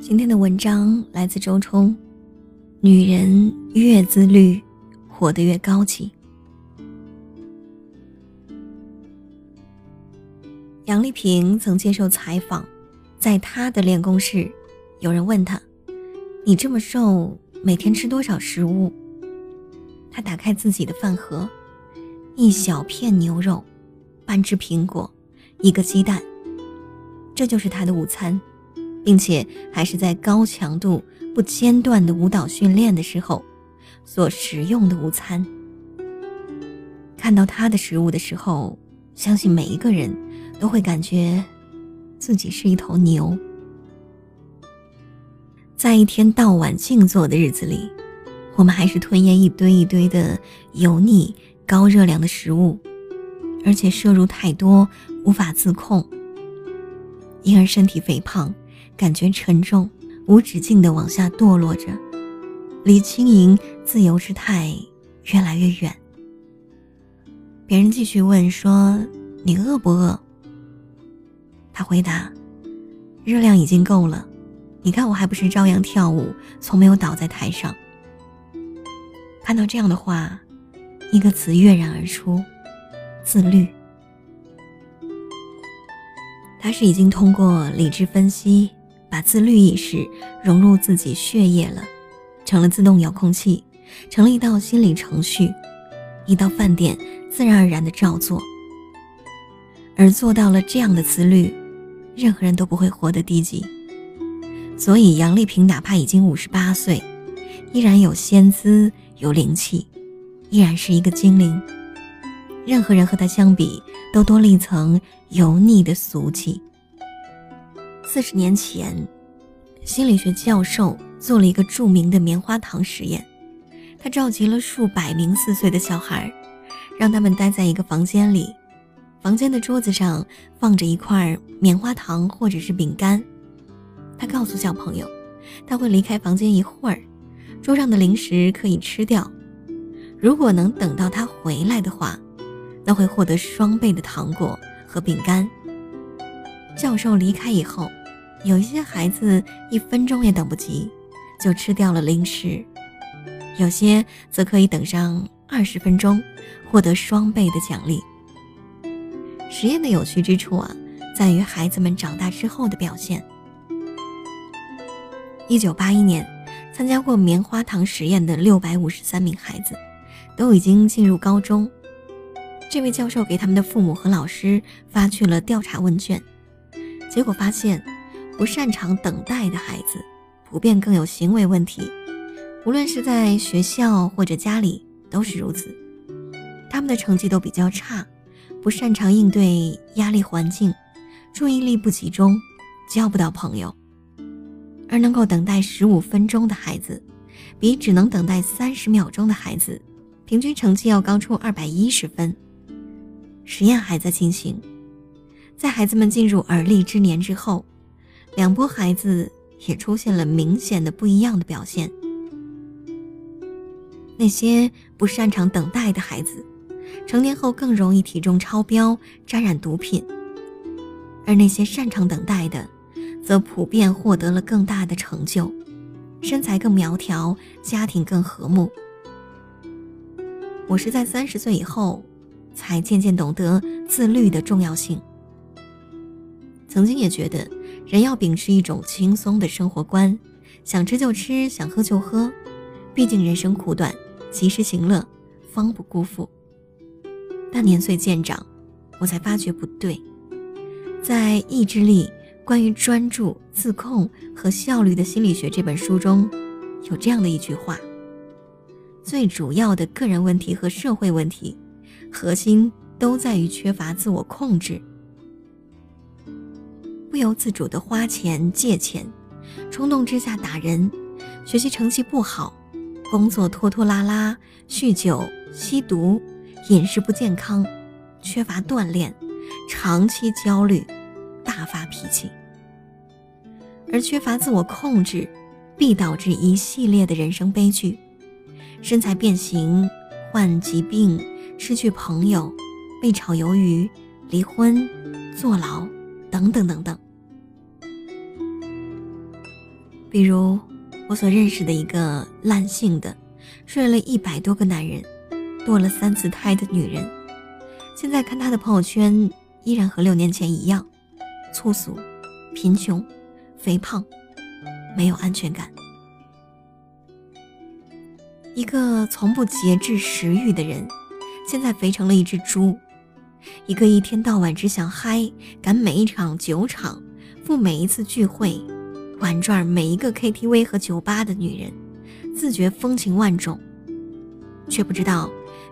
今天的文章来自周冲。女人越自律，活得越高级。杨丽萍曾接受采访，在她的练功室，有人问她：“你这么瘦，每天吃多少食物？”她打开自己的饭盒，一小片牛肉，半只苹果，一个鸡蛋，这就是她的午餐。并且还是在高强度、不间断的舞蹈训练的时候所食用的午餐。看到他的食物的时候，相信每一个人都会感觉自己是一头牛。在一天到晚静坐的日子里，我们还是吞咽一堆一堆的油腻、高热量的食物，而且摄入太多，无法自控，因而身体肥胖。感觉沉重，无止境的往下堕落着，离轻盈自由之态越来越远。别人继续问说：“你饿不饿？”他回答：“热量已经够了，你看我还不是照样跳舞，从没有倒在台上。”看到这样的话，一个词跃然而出：自律。他是已经通过理智分析。把自律意识融入自己血液了，成了自动遥控器，成了一道心理程序，一到饭点自然而然的照做。而做到了这样的自律，任何人都不会活得低级。所以杨丽萍哪怕已经五十八岁，依然有仙姿，有灵气，依然是一个精灵。任何人和她相比，都多了一层油腻的俗气。四十年前，心理学教授做了一个著名的棉花糖实验。他召集了数百名四岁的小孩，让他们待在一个房间里。房间的桌子上放着一块棉花糖或者是饼干。他告诉小朋友，他会离开房间一会儿，桌上的零食可以吃掉。如果能等到他回来的话，那会获得双倍的糖果和饼干。教授离开以后。有一些孩子一分钟也等不及，就吃掉了零食；有些则可以等上二十分钟，获得双倍的奖励。实验的有趣之处啊，在于孩子们长大之后的表现。一九八一年，参加过棉花糖实验的六百五十三名孩子，都已经进入高中。这位教授给他们的父母和老师发去了调查问卷，结果发现。不擅长等待的孩子，普遍更有行为问题，无论是在学校或者家里都是如此。他们的成绩都比较差，不擅长应对压力环境，注意力不集中，交不到朋友。而能够等待十五分钟的孩子，比只能等待三十秒钟的孩子，平均成绩要高出二百一十分。实验还在进行，在孩子们进入而立之年之后。两波孩子也出现了明显的不一样的表现。那些不擅长等待的孩子，成年后更容易体重超标、沾染毒品；而那些擅长等待的，则普遍获得了更大的成就，身材更苗条，家庭更和睦。我是在三十岁以后，才渐渐懂得自律的重要性。曾经也觉得。人要秉持一种轻松的生活观，想吃就吃，想喝就喝。毕竟人生苦短，及时行乐，方不辜负。但年岁渐长，我才发觉不对。在《意志力：关于专注、自控和效率的心理学》这本书中，有这样的一句话：最主要的个人问题和社会问题，核心都在于缺乏自我控制。不由自主的花钱借钱，冲动之下打人，学习成绩不好，工作拖拖拉拉，酗酒、吸毒，饮食不健康，缺乏锻炼，长期焦虑，大发脾气。而缺乏自我控制，必导致一系列的人生悲剧：身材变形、患疾病、失去朋友、被炒鱿鱼、离婚、坐牢，等等等等。比如我所认识的一个烂性的，睡了一百多个男人，堕了三次胎的女人，现在看她的朋友圈，依然和六年前一样，粗俗、贫穷、肥胖，没有安全感。一个从不节制食欲的人，现在肥成了一只猪；一个一天到晚只想嗨、赶每一场酒场、赴每一次聚会、玩转每一个 KTV 和酒吧的女人，自觉风情万种，却不知道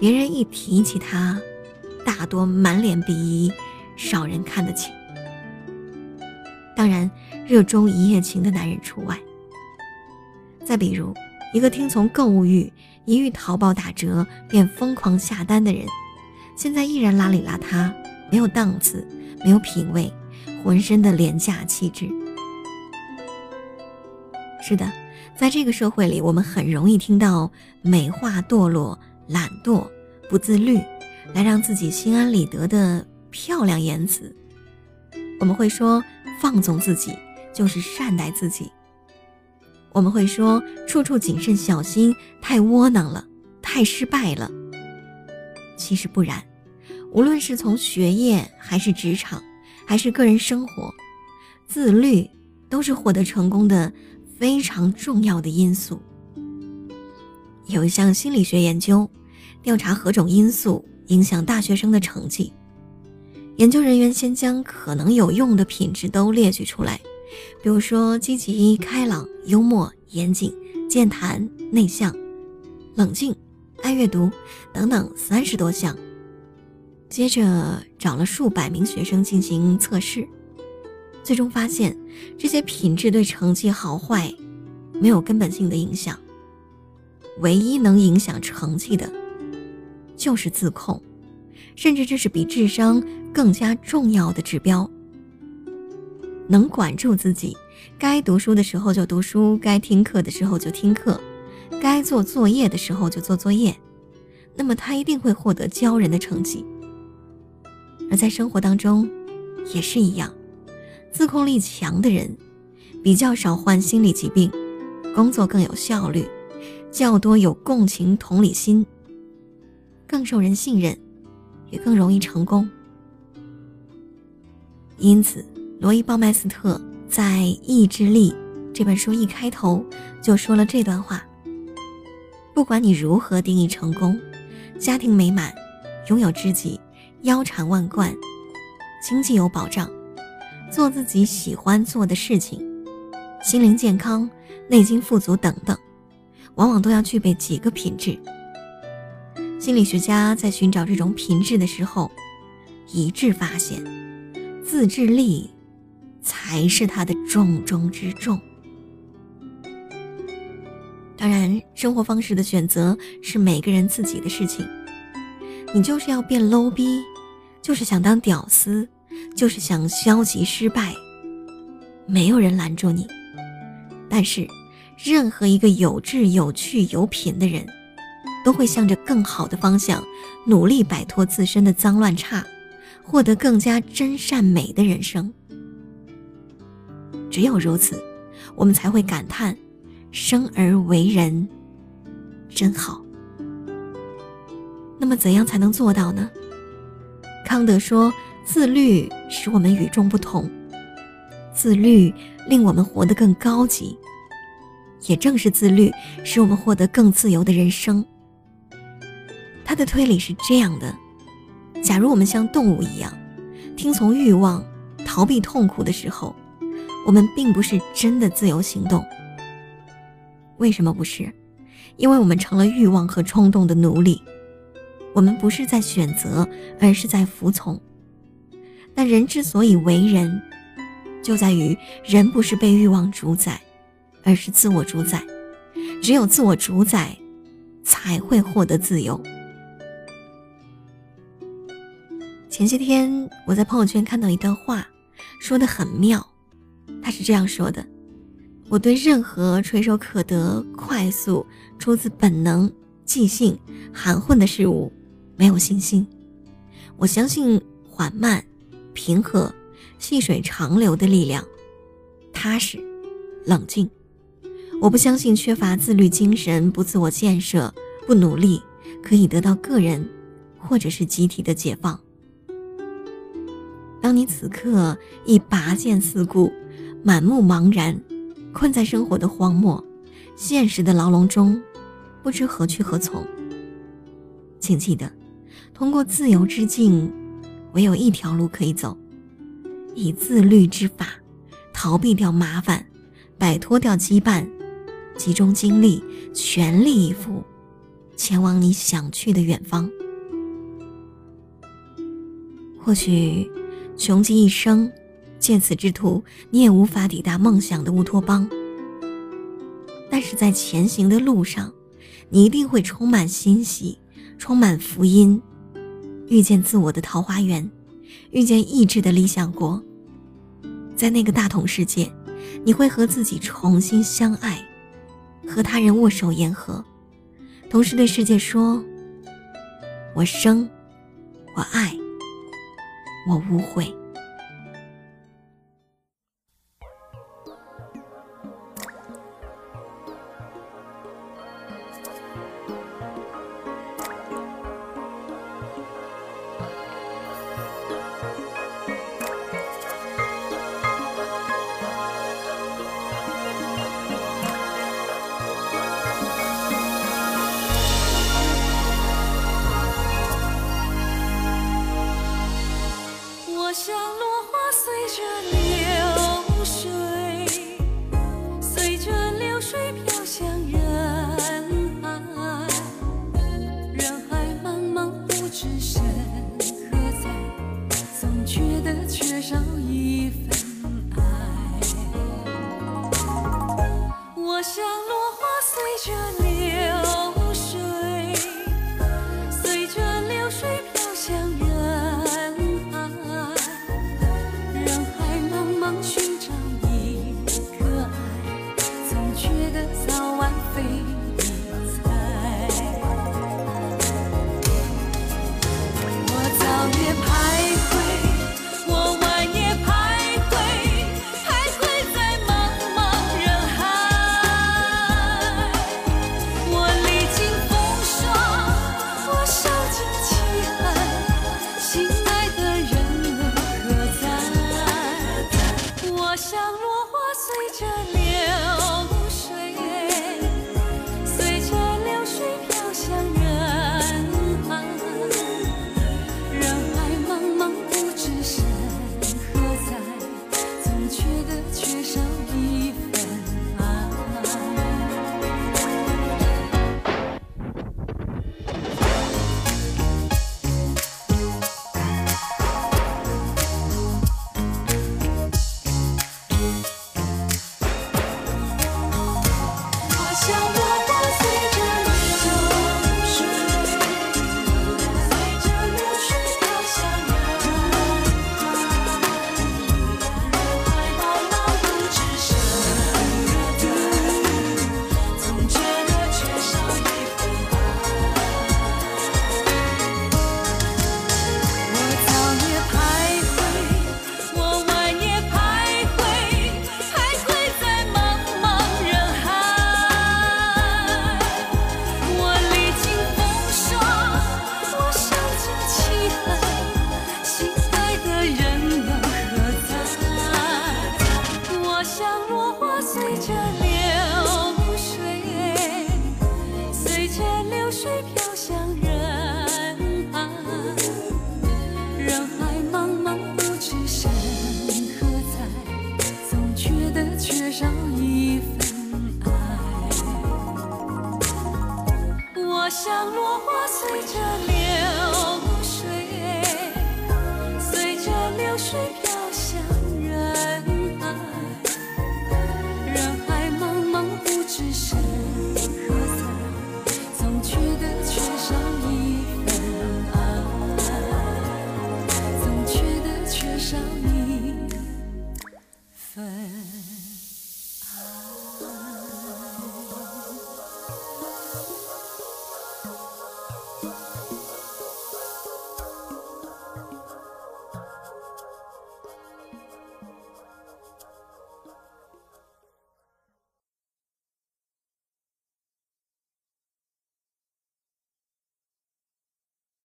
别人一提起她，大多满脸鄙夷，少人看得起。当然，热衷一夜情的男人除外。再比如。一个听从购物欲，一遇淘宝打折便疯狂下单的人，现在依然邋里邋遢，没有档次，没有品味，浑身的廉价气质。是的，在这个社会里，我们很容易听到美化堕落、懒惰、不自律，来让自己心安理得的漂亮言辞。我们会说，放纵自己就是善待自己。我们会说处处谨慎小心，太窝囊了，太失败了。其实不然，无论是从学业还是职场，还是个人生活，自律都是获得成功的非常重要的因素。有一项心理学研究，调查何种因素影响大学生的成绩。研究人员先将可能有用的品质都列举出来。比如说，积极、开朗、幽默、严谨、健谈、内向、冷静、爱阅读等等三十多项。接着找了数百名学生进行测试，最终发现这些品质对成绩好坏没有根本性的影响。唯一能影响成绩的，就是自控，甚至这是比智商更加重要的指标。能管住自己，该读书的时候就读书，该听课的时候就听课，该做作业的时候就做作业，那么他一定会获得骄人的成绩。而在生活当中，也是一样，自控力强的人，比较少患心理疾病，工作更有效率，较多有共情同理心，更受人信任，也更容易成功。因此。罗伊·鲍麦斯特在《意志力》这本书一开头就说了这段话：不管你如何定义成功，家庭美满、拥有知己、腰缠万贯、经济有保障、做自己喜欢做的事情、心灵健康、内心富足等等，往往都要具备几个品质。心理学家在寻找这种品质的时候，一致发现，自制力。才是他的重中之重。当然，生活方式的选择是每个人自己的事情。你就是要变 low 逼，就是想当屌丝，就是想消极失败，没有人拦住你。但是，任何一个有志、有趣、有品的人，都会向着更好的方向努力，摆脱自身的脏乱差，获得更加真善美的人生。只有如此，我们才会感叹生而为人真好。那么，怎样才能做到呢？康德说：“自律使我们与众不同，自律令我们活得更高级。也正是自律，使我们获得更自由的人生。”他的推理是这样的：假如我们像动物一样，听从欲望、逃避痛苦的时候。我们并不是真的自由行动。为什么不是？因为我们成了欲望和冲动的奴隶。我们不是在选择，而是在服从。但人之所以为人，就在于人不是被欲望主宰，而是自我主宰。只有自我主宰，才会获得自由。前些天我在朋友圈看到一段话，说的很妙。他是这样说的：“我对任何垂手可得、快速、出自本能、即兴、含混的事物没有信心。我相信缓慢、平和、细水长流的力量，踏实、冷静、我不相信缺乏自律精神、不自我建设、不努力，可以得到个人或者是集体的解放。当你此刻已拔剑四顾，满目茫然，困在生活的荒漠、现实的牢笼中，不知何去何从，请记得，通过自由之境，唯有一条路可以走，以自律之法，逃避掉麻烦，摆脱掉羁绊。集中精力，全力以赴，前往你想去的远方。或许，穷极一生，借此之途，你也无法抵达梦想的乌托邦。但是在前行的路上，你一定会充满欣喜，充满福音，遇见自我的桃花源，遇见意志的理想国。在那个大同世界，你会和自己重新相爱。和他人握手言和，同时对世界说：“我生，我爱，我无悔。”